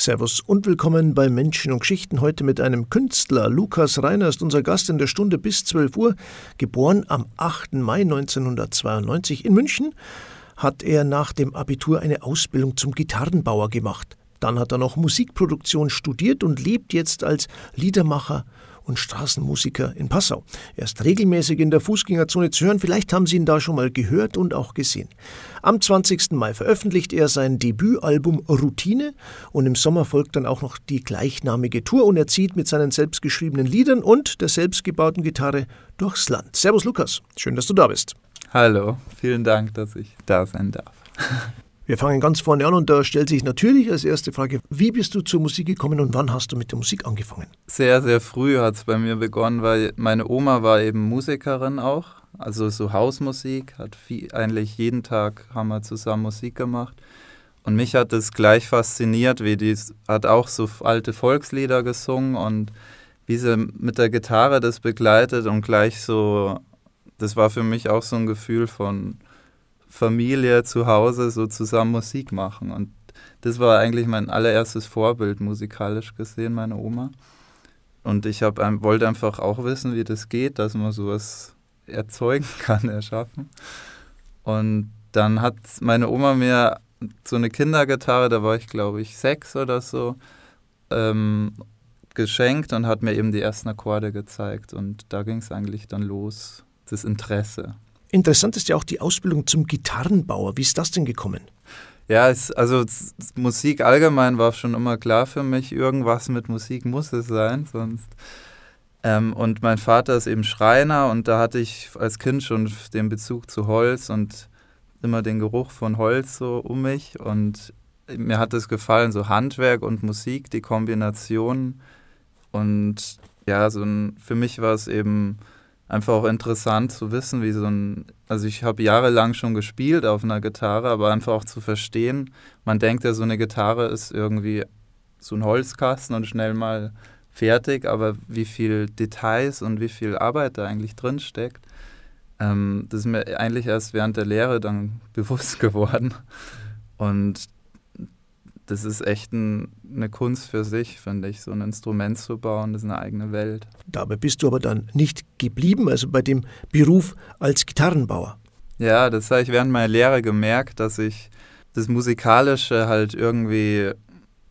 Servus und willkommen bei Menschen und Geschichten. Heute mit einem Künstler. Lukas Reiner ist unser Gast in der Stunde bis 12 Uhr. Geboren am 8. Mai 1992 in München, hat er nach dem Abitur eine Ausbildung zum Gitarrenbauer gemacht. Dann hat er noch Musikproduktion studiert und lebt jetzt als Liedermacher und Straßenmusiker in Passau. Er ist regelmäßig in der Fußgängerzone zu hören, vielleicht haben Sie ihn da schon mal gehört und auch gesehen. Am 20. Mai veröffentlicht er sein Debütalbum Routine und im Sommer folgt dann auch noch die gleichnamige Tour und er zieht mit seinen selbstgeschriebenen Liedern und der selbstgebauten Gitarre durchs Land. Servus Lukas, schön, dass du da bist. Hallo, vielen Dank, dass ich da sein darf. Wir fangen ganz vorne an und da stellt sich natürlich als erste Frage, wie bist du zur Musik gekommen und wann hast du mit der Musik angefangen? Sehr, sehr früh hat es bei mir begonnen, weil meine Oma war eben Musikerin auch, also so Hausmusik, hat viel, eigentlich jeden Tag haben wir zusammen Musik gemacht. Und mich hat es gleich fasziniert, wie die hat auch so alte Volkslieder gesungen und wie sie mit der Gitarre das begleitet und gleich so, das war für mich auch so ein Gefühl von, Familie zu Hause so zusammen Musik machen. Und das war eigentlich mein allererstes Vorbild musikalisch gesehen, meine Oma. Und ich hab, wollte einfach auch wissen, wie das geht, dass man sowas erzeugen kann, erschaffen. Und dann hat meine Oma mir so eine Kindergitarre, da war ich glaube ich sechs oder so, ähm, geschenkt und hat mir eben die ersten Akkorde gezeigt. Und da ging es eigentlich dann los, das Interesse. Interessant ist ja auch die Ausbildung zum Gitarrenbauer. Wie ist das denn gekommen? Ja, es, also Musik allgemein war schon immer klar für mich. Irgendwas mit Musik muss es sein, sonst. Ähm, und mein Vater ist eben Schreiner und da hatte ich als Kind schon den Bezug zu Holz und immer den Geruch von Holz so um mich. Und mir hat es gefallen, so Handwerk und Musik, die Kombination. Und ja, so ein, für mich war es eben einfach auch interessant zu wissen, wie so ein, also ich habe jahrelang schon gespielt auf einer Gitarre, aber einfach auch zu verstehen, man denkt ja, so eine Gitarre ist irgendwie so ein Holzkasten und schnell mal fertig, aber wie viel Details und wie viel Arbeit da eigentlich drin steckt, ähm, das ist mir eigentlich erst während der Lehre dann bewusst geworden. Und das ist echt ein, eine Kunst für sich, finde ich, so ein Instrument zu bauen, das ist eine eigene Welt. Dabei bist du aber dann nicht geblieben, also bei dem Beruf als Gitarrenbauer. Ja, das habe ich während meiner Lehre gemerkt, dass ich das Musikalische halt irgendwie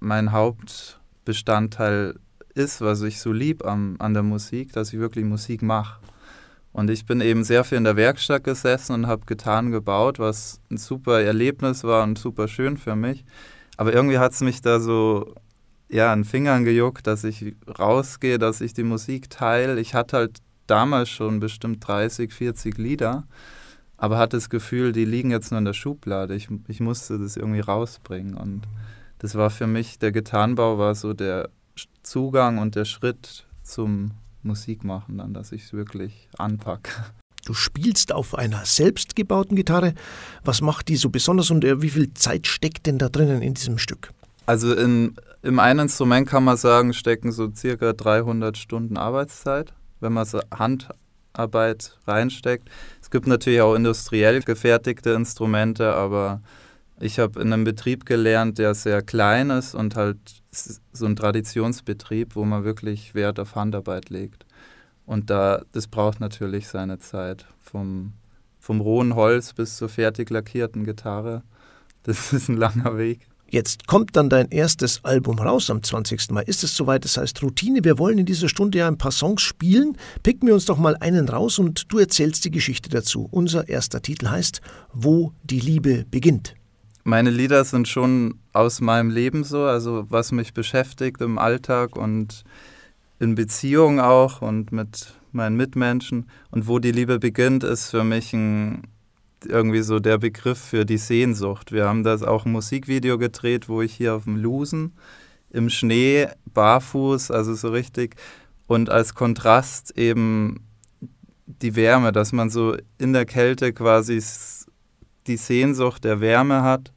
mein Hauptbestandteil ist, was ich so lieb an, an der Musik, dass ich wirklich Musik mache. Und ich bin eben sehr viel in der Werkstatt gesessen und habe Gitarren gebaut, was ein super Erlebnis war und super schön für mich. Aber irgendwie hat es mich da so ja, an Fingern gejuckt, dass ich rausgehe, dass ich die Musik teile. Ich hatte halt damals schon bestimmt 30, 40 Lieder, aber hatte das Gefühl, die liegen jetzt nur in der Schublade. Ich, ich musste das irgendwie rausbringen. Und das war für mich, der Gitarrenbau war so der Zugang und der Schritt zum Musikmachen, dann, dass ich es wirklich anpacke. Du spielst auf einer selbstgebauten Gitarre. Was macht die so besonders und äh, wie viel Zeit steckt denn da drinnen in diesem Stück? Also in, im einen Instrument kann man sagen, stecken so circa 300 Stunden Arbeitszeit, wenn man so Handarbeit reinsteckt. Es gibt natürlich auch industriell gefertigte Instrumente, aber ich habe in einem Betrieb gelernt, der sehr klein ist und halt so ein Traditionsbetrieb, wo man wirklich Wert auf Handarbeit legt. Und da, das braucht natürlich seine Zeit. Vom, vom rohen Holz bis zur fertig lackierten Gitarre. Das ist ein langer Weg. Jetzt kommt dann dein erstes Album raus am 20. Mai. Ist es soweit? Das heißt Routine. Wir wollen in dieser Stunde ja ein paar Songs spielen. Picken wir uns doch mal einen raus und du erzählst die Geschichte dazu. Unser erster Titel heißt Wo die Liebe beginnt. Meine Lieder sind schon aus meinem Leben so, also was mich beschäftigt im Alltag und in Beziehungen auch und mit meinen Mitmenschen. Und wo die Liebe beginnt, ist für mich ein, irgendwie so der Begriff für die Sehnsucht. Wir haben das auch ein Musikvideo gedreht, wo ich hier auf dem Lusen im Schnee, barfuß, also so richtig, und als Kontrast eben die Wärme, dass man so in der Kälte quasi die Sehnsucht der Wärme hat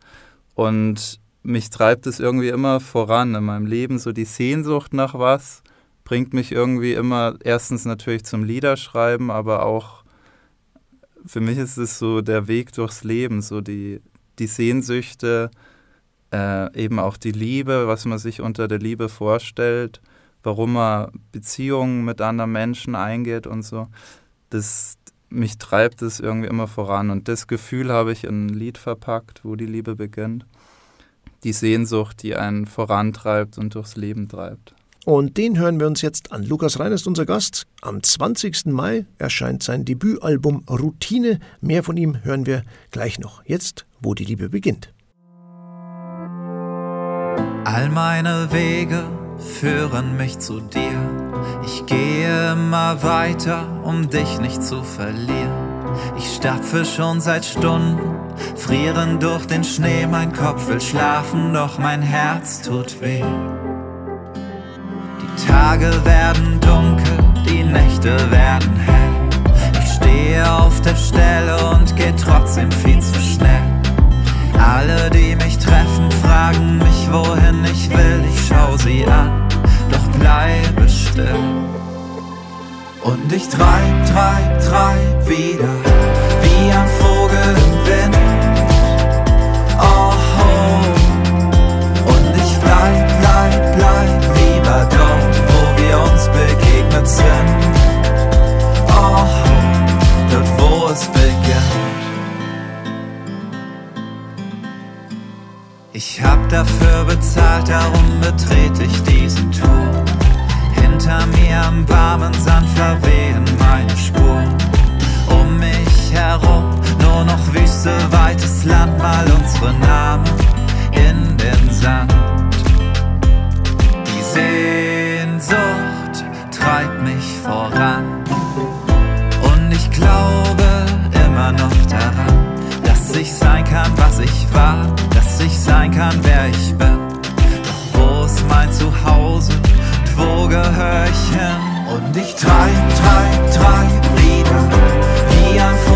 und mich treibt es irgendwie immer voran in meinem Leben, so die Sehnsucht nach was bringt mich irgendwie immer erstens natürlich zum Liederschreiben, aber auch für mich ist es so der Weg durchs Leben, so die, die Sehnsüchte äh, eben auch die Liebe, was man sich unter der Liebe vorstellt, warum man Beziehungen mit anderen Menschen eingeht und so. Das, mich treibt es irgendwie immer voran. Und das Gefühl habe ich in ein Lied verpackt, wo die Liebe beginnt. Die Sehnsucht, die einen vorantreibt und durchs Leben treibt. Und den hören wir uns jetzt an. Lukas Rein ist unser Gast. Am 20. Mai erscheint sein Debütalbum Routine. Mehr von ihm hören wir gleich noch. Jetzt, wo die Liebe beginnt. All meine Wege führen mich zu dir. Ich gehe immer weiter, um dich nicht zu verlieren. Ich stapfe schon seit Stunden, frieren durch den Schnee. Mein Kopf will schlafen, doch mein Herz tut weh. Die Tage werden dunkel, die Nächte werden hell. Ich stehe auf der Stelle und geh trotzdem viel zu schnell. Alle, die mich treffen, fragen mich, wohin ich will. Ich schau sie an, doch bleibe still. Und ich treib, treib, treib wieder, Ich hab dafür bezahlt, darum betrete ich diesen Turm. Hinter mir am warmen Sand verwehen meine Spuren. Um mich herum nur noch Wüste, weites Land, mal unsere Namen in den Sand. Die Sehnsucht treibt mich voran. Und ich glaube immer noch daran, dass ich sein kann, was ich war, dass ich sein kann, wer ich bin. Doch wo ist mein Zuhause? wo gehör ich hin? Und ich treib, treib, treib wieder, wie ein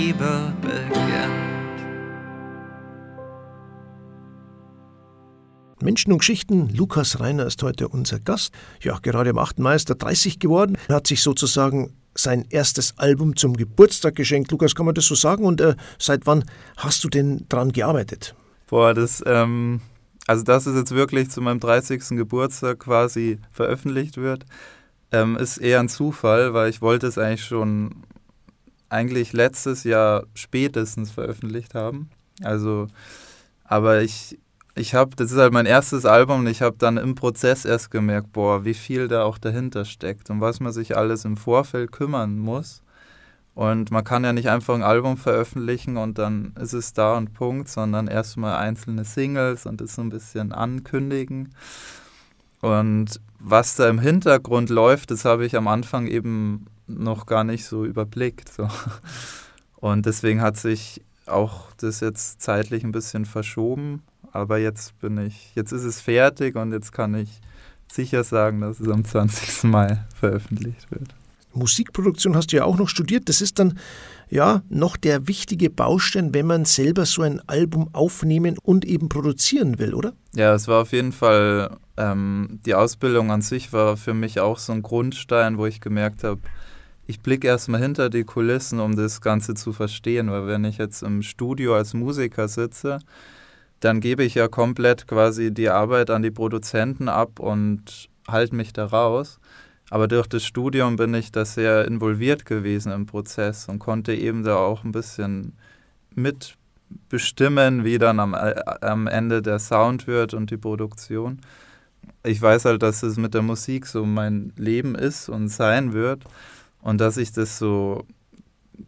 Liebe beginnt. Menschen und Geschichten. Lukas Reiner ist heute unser Gast. Ja, gerade am 8. Mai ist er 30 geworden. Er hat sich sozusagen sein erstes Album zum Geburtstag geschenkt. Lukas, kann man das so sagen? Und äh, seit wann hast du denn dran gearbeitet? Boah, das ähm, also dass es jetzt wirklich zu meinem 30. Geburtstag quasi veröffentlicht wird, ähm, ist eher ein Zufall, weil ich wollte es eigentlich schon eigentlich letztes Jahr spätestens veröffentlicht haben. Also, aber ich, ich habe, das ist halt mein erstes Album und ich habe dann im Prozess erst gemerkt, boah, wie viel da auch dahinter steckt und was man sich alles im Vorfeld kümmern muss. Und man kann ja nicht einfach ein Album veröffentlichen und dann ist es da und Punkt, sondern erstmal einzelne Singles und das so ein bisschen ankündigen. Und was da im Hintergrund läuft, das habe ich am Anfang eben noch gar nicht so überblickt. So. Und deswegen hat sich auch das jetzt zeitlich ein bisschen verschoben. Aber jetzt bin ich, jetzt ist es fertig und jetzt kann ich sicher sagen, dass es am 20. Mai veröffentlicht wird. Musikproduktion hast du ja auch noch studiert. Das ist dann ja noch der wichtige Baustein, wenn man selber so ein Album aufnehmen und eben produzieren will, oder? Ja, es war auf jeden Fall, ähm, die Ausbildung an sich war für mich auch so ein Grundstein, wo ich gemerkt habe, ich blicke erstmal hinter die Kulissen, um das Ganze zu verstehen, weil wenn ich jetzt im Studio als Musiker sitze, dann gebe ich ja komplett quasi die Arbeit an die Produzenten ab und halte mich da raus. Aber durch das Studium bin ich da sehr involviert gewesen im Prozess und konnte eben da auch ein bisschen mit bestimmen, wie dann am, äh, am Ende der Sound wird und die Produktion. Ich weiß halt, dass es mit der Musik so mein Leben ist und sein wird und dass ich das so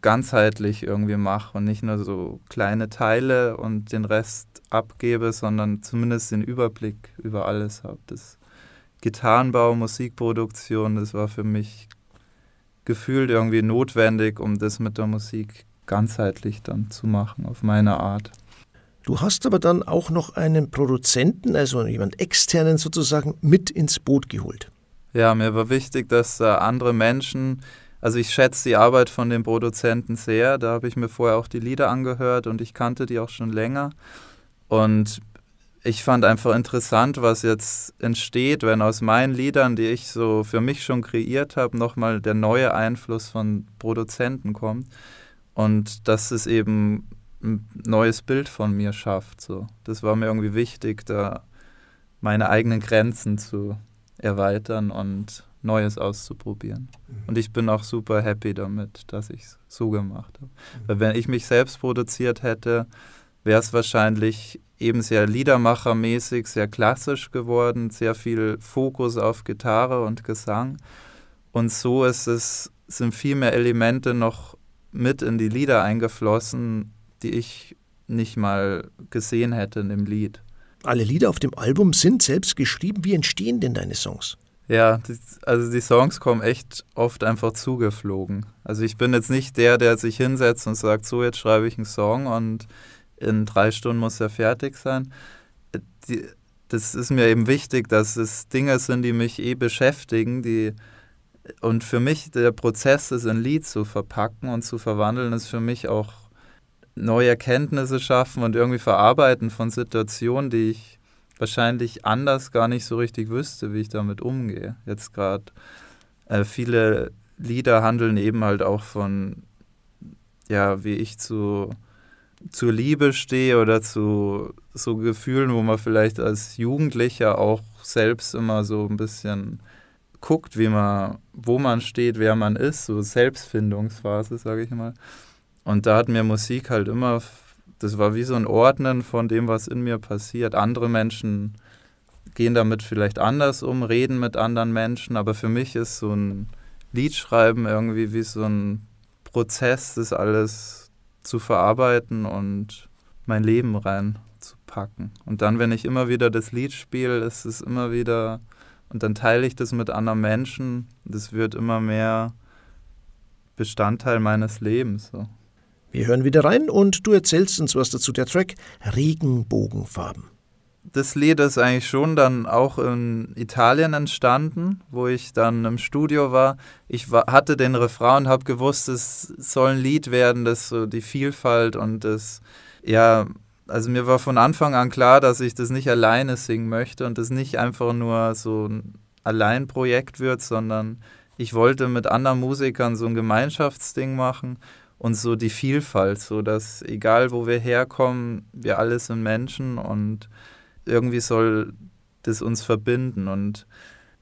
ganzheitlich irgendwie mache und nicht nur so kleine Teile und den Rest abgebe, sondern zumindest den Überblick über alles habe. Das Gitarrenbau, Musikproduktion, das war für mich gefühlt irgendwie notwendig, um das mit der Musik ganzheitlich dann zu machen, auf meine Art. Du hast aber dann auch noch einen Produzenten, also jemand externen sozusagen, mit ins Boot geholt. Ja, mir war wichtig, dass äh, andere Menschen, also ich schätze die Arbeit von den Produzenten sehr, da habe ich mir vorher auch die Lieder angehört und ich kannte die auch schon länger. Und ich fand einfach interessant, was jetzt entsteht, wenn aus meinen Liedern, die ich so für mich schon kreiert habe, nochmal der neue Einfluss von Produzenten kommt und dass es eben ein neues Bild von mir schafft. So. Das war mir irgendwie wichtig, da meine eigenen Grenzen zu erweitern und Neues auszuprobieren. Mhm. Und ich bin auch super happy damit, dass ich es so gemacht habe. Mhm. Weil wenn ich mich selbst produziert hätte, wäre es wahrscheinlich eben sehr Liedermachermäßig, sehr klassisch geworden, sehr viel Fokus auf Gitarre und Gesang. Und so ist es, sind viel mehr Elemente noch mit in die Lieder eingeflossen, die ich nicht mal gesehen hätte in dem Lied. Alle Lieder auf dem Album sind selbst geschrieben. Wie entstehen denn deine Songs? Ja, die, also die Songs kommen echt oft einfach zugeflogen. Also ich bin jetzt nicht der, der sich hinsetzt und sagt, so jetzt schreibe ich einen Song und in drei Stunden muss er fertig sein. Die, das ist mir eben wichtig, dass es Dinge sind, die mich eh beschäftigen, die und für mich der Prozess, es in Lied zu verpacken und zu verwandeln, ist für mich auch neue Erkenntnisse schaffen und irgendwie verarbeiten von Situationen, die ich wahrscheinlich anders gar nicht so richtig wüsste, wie ich damit umgehe. Jetzt gerade äh, viele Lieder handeln eben halt auch von, ja, wie ich zu, zur Liebe stehe oder zu so Gefühlen, wo man vielleicht als Jugendlicher auch selbst immer so ein bisschen guckt, wie man, wo man steht, wer man ist, so Selbstfindungsphase, sage ich mal. Und da hat mir Musik halt immer, das war wie so ein Ordnen von dem, was in mir passiert. Andere Menschen gehen damit vielleicht anders um, reden mit anderen Menschen, aber für mich ist so ein Liedschreiben irgendwie wie so ein Prozess, das alles zu verarbeiten und mein Leben reinzupacken. Und dann, wenn ich immer wieder das Lied spiele, ist es immer wieder und dann teile ich das mit anderen Menschen. Das wird immer mehr Bestandteil meines Lebens. So. Wir hören wieder rein und du erzählst uns was dazu. Der Track Regenbogenfarben. Das Lied ist eigentlich schon dann auch in Italien entstanden, wo ich dann im Studio war. Ich war, hatte den Refrain und habe gewusst, es soll ein Lied werden, das so die Vielfalt und das ja also mir war von Anfang an klar, dass ich das nicht alleine singen möchte und das nicht einfach nur so ein Alleinprojekt wird, sondern ich wollte mit anderen Musikern so ein Gemeinschaftsding machen und so die Vielfalt, so dass egal wo wir herkommen, wir alle sind Menschen und irgendwie soll das uns verbinden und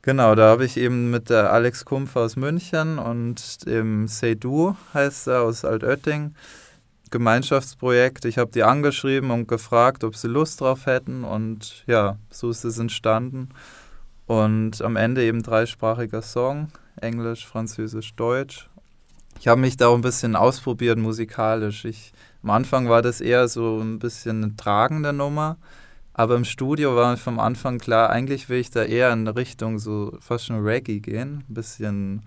Genau, da habe ich eben mit der Alex Kumpf aus München und dem Seydu heißt er aus Altötting Gemeinschaftsprojekt. Ich habe die angeschrieben und gefragt, ob sie Lust drauf hätten. Und ja, so ist es entstanden. Und am Ende eben dreisprachiger Song, Englisch, Französisch, Deutsch. Ich habe mich da auch ein bisschen ausprobiert musikalisch. Ich, am Anfang war das eher so ein bisschen eine tragende Nummer. Aber im Studio war vom Anfang klar, eigentlich will ich da eher in Richtung so fast schon Reggae gehen. Ein bisschen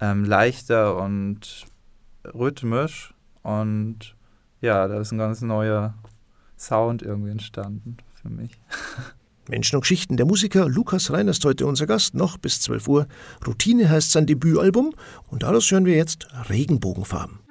ähm, leichter und rhythmisch. Und ja, da ist ein ganz neuer Sound irgendwie entstanden für mich. Menschen und Geschichten. Der Musiker Lukas Reiner ist heute unser Gast, noch bis 12 Uhr. Routine heißt sein Debütalbum und daraus hören wir jetzt Regenbogenfarben.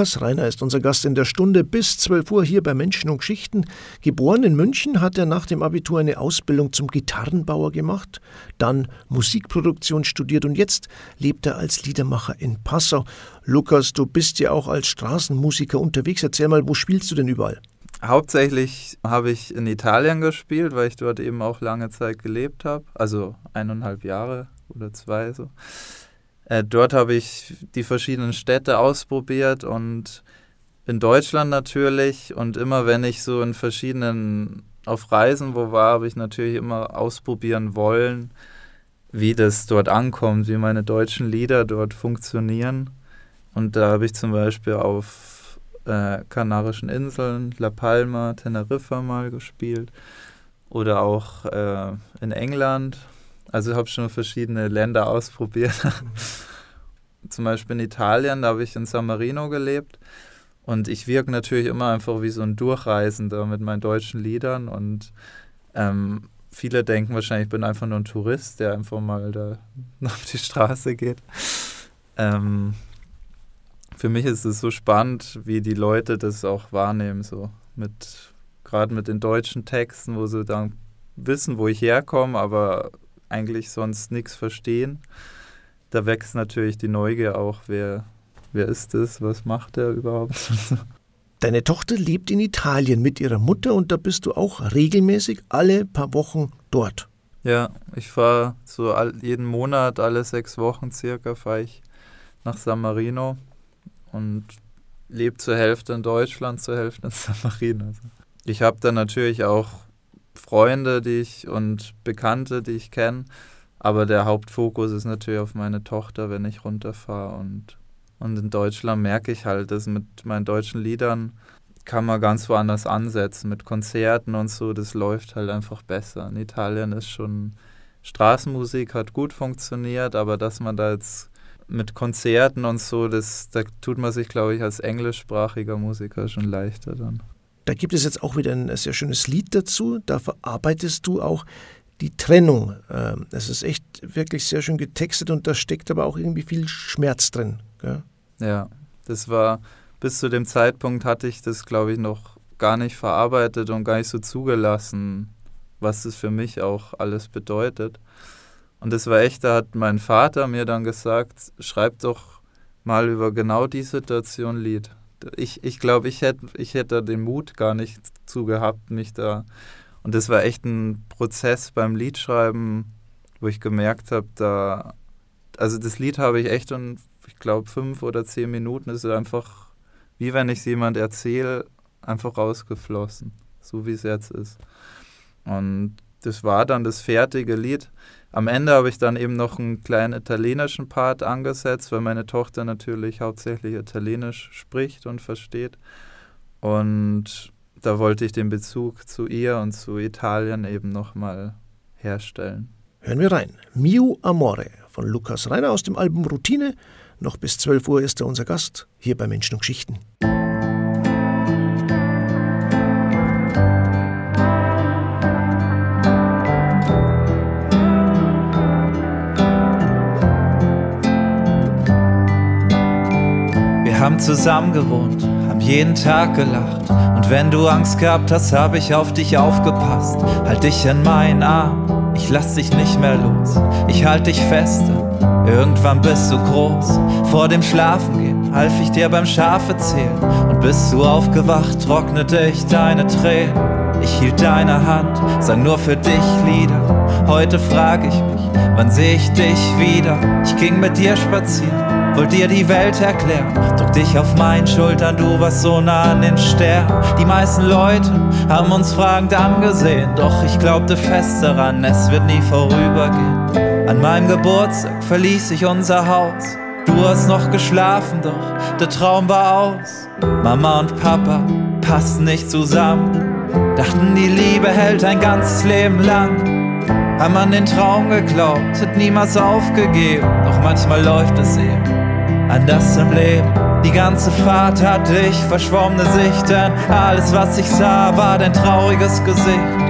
Lukas Reiner ist unser Gast in der Stunde bis 12 Uhr hier bei Menschen und Geschichten. Geboren in München hat er nach dem Abitur eine Ausbildung zum Gitarrenbauer gemacht, dann Musikproduktion studiert und jetzt lebt er als Liedermacher in Passau. Lukas, du bist ja auch als Straßenmusiker unterwegs. Erzähl mal, wo spielst du denn überall? Hauptsächlich habe ich in Italien gespielt, weil ich dort eben auch lange Zeit gelebt habe, also eineinhalb Jahre oder zwei so. Äh, dort habe ich die verschiedenen Städte ausprobiert und in Deutschland natürlich. Und immer wenn ich so in verschiedenen auf Reisen wo war, habe ich natürlich immer ausprobieren wollen, wie das dort ankommt, wie meine deutschen Lieder dort funktionieren. Und da habe ich zum Beispiel auf äh, Kanarischen Inseln, La Palma, Teneriffa mal gespielt oder auch äh, in England also ich habe schon verschiedene Länder ausprobiert. Zum Beispiel in Italien, da habe ich in San Marino gelebt. Und ich wirke natürlich immer einfach wie so ein Durchreisender mit meinen deutschen Liedern. Und ähm, viele denken wahrscheinlich, ich bin einfach nur ein Tourist, der einfach mal da auf die Straße geht. Ähm, für mich ist es so spannend, wie die Leute das auch wahrnehmen, so mit gerade mit den deutschen Texten, wo sie dann wissen, wo ich herkomme, aber eigentlich sonst nichts verstehen. Da wächst natürlich die Neugier auch, wer, wer ist das, was macht er überhaupt. Deine Tochter lebt in Italien mit ihrer Mutter und da bist du auch regelmäßig alle paar Wochen dort. Ja, ich fahre so jeden Monat, alle sechs Wochen circa, fahre ich nach San Marino und lebe zur Hälfte in Deutschland, zur Hälfte in San Marino. Ich habe da natürlich auch Freunde, die ich und Bekannte, die ich kenne. Aber der Hauptfokus ist natürlich auf meine Tochter, wenn ich runterfahre. Und, und in Deutschland merke ich halt, dass mit meinen deutschen Liedern kann man ganz woanders ansetzen. Mit Konzerten und so, das läuft halt einfach besser. In Italien ist schon Straßenmusik, hat gut funktioniert, aber dass man da jetzt mit Konzerten und so, das, da tut man sich, glaube ich, als englischsprachiger Musiker schon leichter dann. Da gibt es jetzt auch wieder ein sehr schönes Lied dazu. Da verarbeitest du auch die Trennung. Ähm, es ist echt wirklich sehr schön getextet und da steckt aber auch irgendwie viel Schmerz drin. Gell? Ja, das war bis zu dem Zeitpunkt hatte ich das, glaube ich, noch gar nicht verarbeitet und gar nicht so zugelassen, was das für mich auch alles bedeutet. Und das war echt, da hat mein Vater mir dann gesagt, schreib doch mal über genau die Situation Lied ich, ich glaube, ich hätte ich hätt den Mut gar nicht zu gehabt, mich da. Und das war echt ein Prozess beim Liedschreiben, wo ich gemerkt habe, da. Also das Lied habe ich echt in, ich glaube, fünf oder zehn Minuten ist einfach, wie wenn ich es jemand erzähle, einfach rausgeflossen. So wie es jetzt ist. Und das war dann das fertige Lied. Am Ende habe ich dann eben noch einen kleinen italienischen Part angesetzt, weil meine Tochter natürlich hauptsächlich Italienisch spricht und versteht. Und da wollte ich den Bezug zu ihr und zu Italien eben nochmal herstellen. Hören wir rein. Mio Amore von Lukas Reiner aus dem Album Routine. Noch bis 12 Uhr ist er unser Gast hier bei Menschen und Geschichten. Haben zusammen gewohnt, haben jeden Tag gelacht. Und wenn du Angst gehabt hast, hab ich auf dich aufgepasst. Halt dich in meinen Arm, ich lass dich nicht mehr los. Ich halt dich feste, irgendwann bist du groß. Vor dem Schlafengehen half ich dir beim Schafe zählen. Und bist du aufgewacht, trocknete ich deine Tränen. Ich hielt deine Hand, sang nur für dich Lieder. Heute frag ich mich, wann seh ich dich wieder? Ich ging mit dir spazieren, wollt dir die Welt erklären. Drück dich auf meinen Schultern, du warst so nah an den Sternen. Die meisten Leute haben uns fragend angesehen, doch ich glaubte fest daran, es wird nie vorübergehen. An meinem Geburtstag verließ ich unser Haus. Du hast noch geschlafen, doch der Traum war aus. Mama und Papa passten nicht zusammen. Dachten, die Liebe hält ein ganzes Leben lang. Haben an den Traum geglaubt, hat niemals aufgegeben. Doch manchmal läuft es eben anders im Leben. Die ganze Fahrt hatte ich verschwommene Sicht, denn alles, was ich sah, war dein trauriges Gesicht.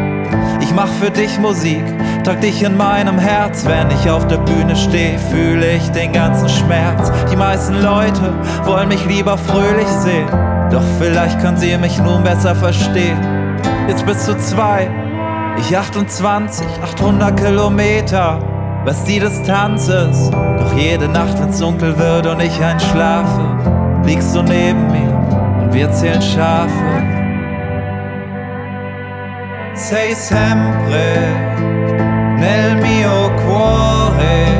Ich mach für dich Musik, trag dich in meinem Herz. Wenn ich auf der Bühne stehe, fühle ich den ganzen Schmerz. Die meisten Leute wollen mich lieber fröhlich sehen, doch vielleicht können sie mich nun besser verstehen. Jetzt bist du zwei, ich 28, 800 Kilometer, was die Distanz ist. Doch jede Nacht, wenn's dunkel wird und ich einschlafe, liegst du neben mir und wir zählen Schafe sei sempre nel mio cuore,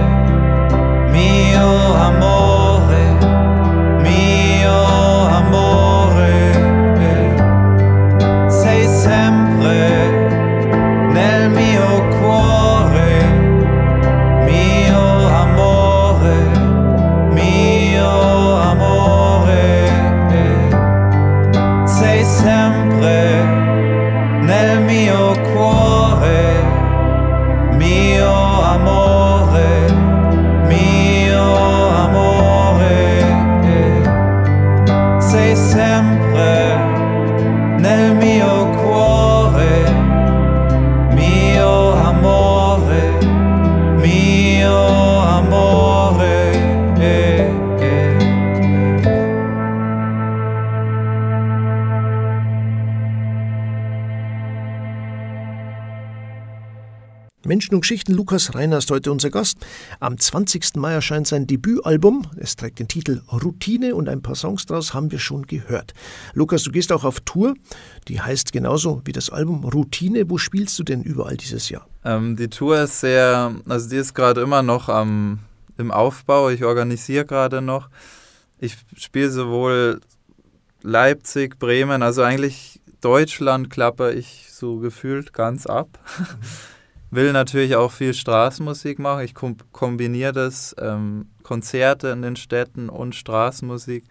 Lukas Reiner ist heute unser Gast. Am 20. Mai erscheint sein Debütalbum. Es trägt den Titel Routine und ein paar Songs daraus haben wir schon gehört. Lukas, du gehst auch auf Tour. Die heißt genauso wie das Album Routine. Wo spielst du denn überall dieses Jahr? Ähm, die Tour ist sehr, also die ist gerade immer noch am, im Aufbau. Ich organisiere gerade noch. Ich spiele sowohl Leipzig, Bremen, also eigentlich Deutschland klappe ich so gefühlt ganz ab. will natürlich auch viel Straßenmusik machen. Ich kom kombiniere das, ähm, Konzerte in den Städten und Straßenmusik,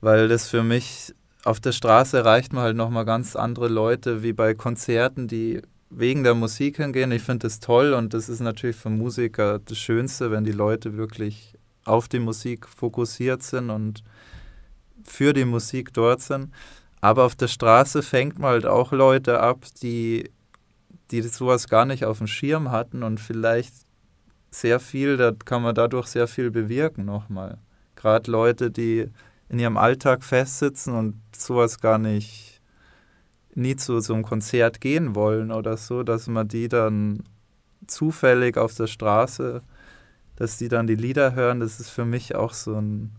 weil das für mich, auf der Straße erreicht man halt nochmal ganz andere Leute wie bei Konzerten, die wegen der Musik hingehen. Ich finde das toll und das ist natürlich für Musiker das Schönste, wenn die Leute wirklich auf die Musik fokussiert sind und für die Musik dort sind. Aber auf der Straße fängt man halt auch Leute ab, die die sowas gar nicht auf dem Schirm hatten und vielleicht sehr viel, da kann man dadurch sehr viel bewirken nochmal. Gerade Leute, die in ihrem Alltag festsitzen und sowas gar nicht, nie zu so einem Konzert gehen wollen oder so, dass man die dann zufällig auf der Straße, dass die dann die Lieder hören, das ist für mich auch so ein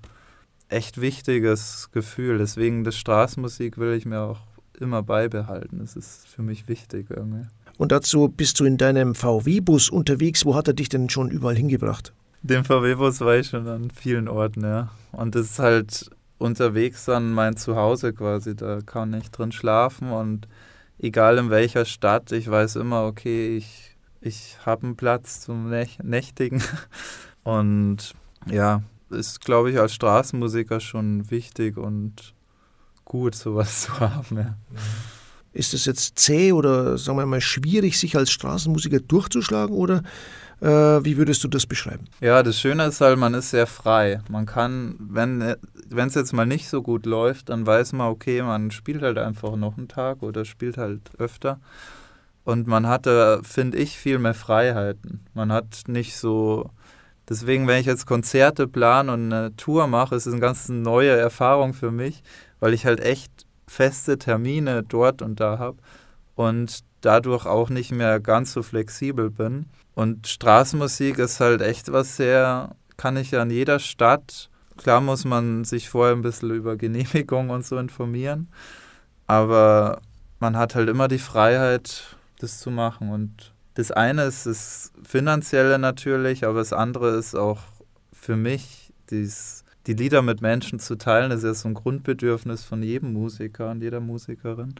echt wichtiges Gefühl. Deswegen das Straßenmusik will ich mir auch immer beibehalten. Das ist für mich wichtig irgendwie. Und dazu bist du in deinem VW-Bus unterwegs. Wo hat er dich denn schon überall hingebracht? Den VW-Bus war ich schon an vielen Orten, ja. Und das ist halt unterwegs an mein Zuhause quasi. Da kann ich drin schlafen und egal in welcher Stadt, ich weiß immer, okay, ich, ich habe einen Platz zum Nächtigen. Und ja, ist, glaube ich, als Straßenmusiker schon wichtig und gut, sowas zu haben, ja. Ist es jetzt zäh oder sagen wir mal schwierig, sich als Straßenmusiker durchzuschlagen oder äh, wie würdest du das beschreiben? Ja, das Schöne ist halt, man ist sehr frei. Man kann, wenn es jetzt mal nicht so gut läuft, dann weiß man, okay, man spielt halt einfach noch einen Tag oder spielt halt öfter. Und man hatte, finde ich, viel mehr Freiheiten. Man hat nicht so. Deswegen, wenn ich jetzt Konzerte plane und eine Tour mache, ist es eine ganz neue Erfahrung für mich, weil ich halt echt feste Termine dort und da habe und dadurch auch nicht mehr ganz so flexibel bin. Und Straßenmusik ist halt echt was sehr, kann ich ja in jeder Stadt. Klar muss man sich vorher ein bisschen über Genehmigung und so informieren, aber man hat halt immer die Freiheit, das zu machen und das eine ist das Finanzielle natürlich, aber das andere ist auch für mich, dies, die Lieder mit Menschen zu teilen, ist ja so ein Grundbedürfnis von jedem Musiker und jeder Musikerin.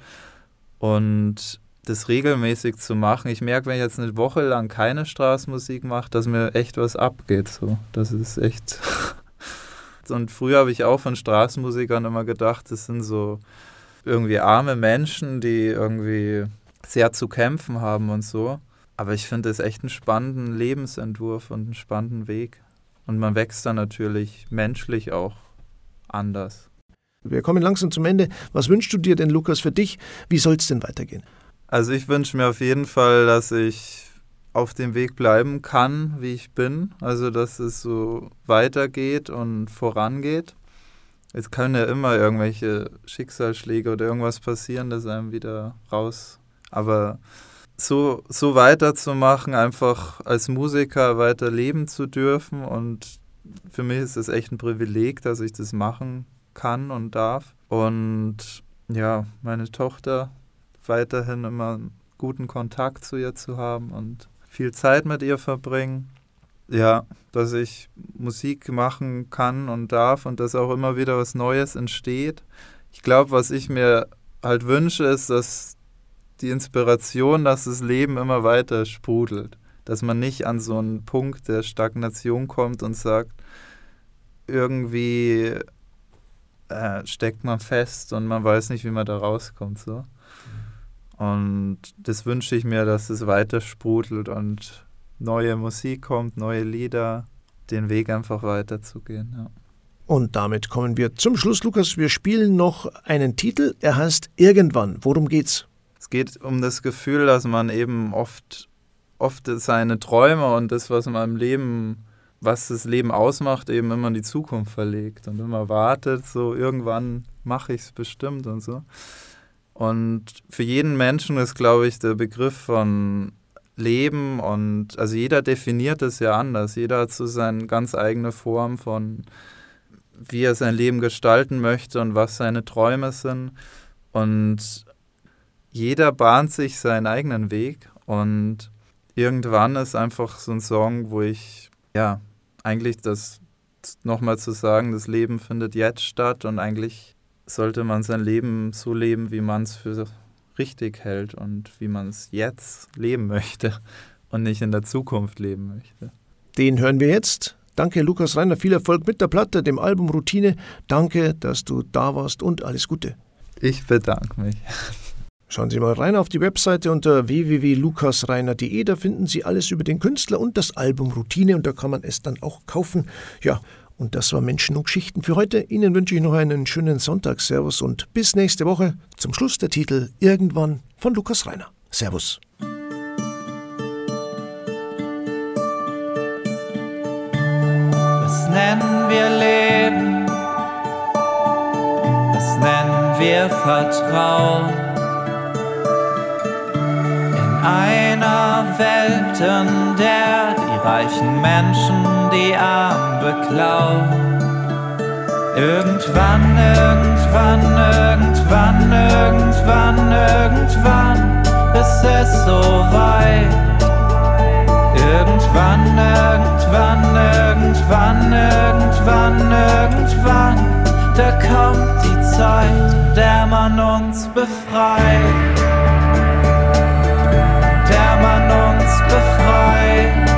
Und das regelmäßig zu machen. Ich merke, wenn ich jetzt eine Woche lang keine Straßenmusik mache, dass mir echt was abgeht. So. Das ist echt. und früher habe ich auch von Straßenmusikern immer gedacht, das sind so irgendwie arme Menschen, die irgendwie sehr zu kämpfen haben und so. Aber ich finde es echt einen spannenden Lebensentwurf und einen spannenden Weg. Und man wächst dann natürlich menschlich auch anders. Wir kommen langsam zum Ende. Was wünschst du dir denn, Lukas, für dich? Wie soll es denn weitergehen? Also ich wünsche mir auf jeden Fall, dass ich auf dem Weg bleiben kann, wie ich bin. Also dass es so weitergeht und vorangeht. Es können ja immer irgendwelche Schicksalsschläge oder irgendwas passieren, das einem wieder raus. Aber so, so weiterzumachen, einfach als Musiker weiter leben zu dürfen und für mich ist es echt ein Privileg, dass ich das machen kann und darf. Und ja, meine Tochter weiterhin immer guten Kontakt zu ihr zu haben und viel Zeit mit ihr verbringen. Ja, dass ich Musik machen kann und darf und dass auch immer wieder was Neues entsteht. Ich glaube, was ich mir halt wünsche, ist, dass die Inspiration, dass das Leben immer weiter sprudelt. Dass man nicht an so einen Punkt der Stagnation kommt und sagt, irgendwie äh, steckt man fest und man weiß nicht, wie man da rauskommt. So. Und das wünsche ich mir, dass es weiter sprudelt und neue Musik kommt, neue Lieder, den Weg einfach weiterzugehen. Ja. Und damit kommen wir zum Schluss, Lukas. Wir spielen noch einen Titel. Er heißt Irgendwann. Worum geht's? Es geht um das Gefühl, dass man eben oft, oft seine Träume und das, was man im Leben, was das Leben ausmacht, eben immer in die Zukunft verlegt und immer wartet, so irgendwann mache ich es bestimmt und so. Und für jeden Menschen ist, glaube ich, der Begriff von Leben und also jeder definiert es ja anders. Jeder hat so seine ganz eigene Form von, wie er sein Leben gestalten möchte und was seine Träume sind. Und jeder bahnt sich seinen eigenen Weg. Und irgendwann ist einfach so ein Song, wo ich, ja, eigentlich das nochmal zu sagen, das Leben findet jetzt statt und eigentlich sollte man sein Leben so leben, wie man es für richtig hält und wie man es jetzt leben möchte und nicht in der Zukunft leben möchte. Den hören wir jetzt. Danke, Lukas Reiner. Viel Erfolg mit der Platte, dem Album Routine. Danke, dass du da warst und alles Gute. Ich bedanke mich. Schauen Sie mal rein auf die Webseite unter www.lukasreiner.de. Da finden Sie alles über den Künstler und das Album Routine und da kann man es dann auch kaufen. Ja, und das war Menschen und Geschichten für heute. Ihnen wünsche ich noch einen schönen Sonntag. Servus und bis nächste Woche. Zum Schluss der Titel Irgendwann von Lukas Reiner. Servus. Das nennen wir Leben. Das nennen wir Vertrauen. In einer Welt, in der die reichen Menschen die Armen beklaut. Irgendwann, irgendwann, irgendwann, irgendwann, irgendwann ist es so weit. Irgendwann, irgendwann, irgendwann, irgendwann, irgendwann, da kommt die Zeit, der man uns befreit. Befreit.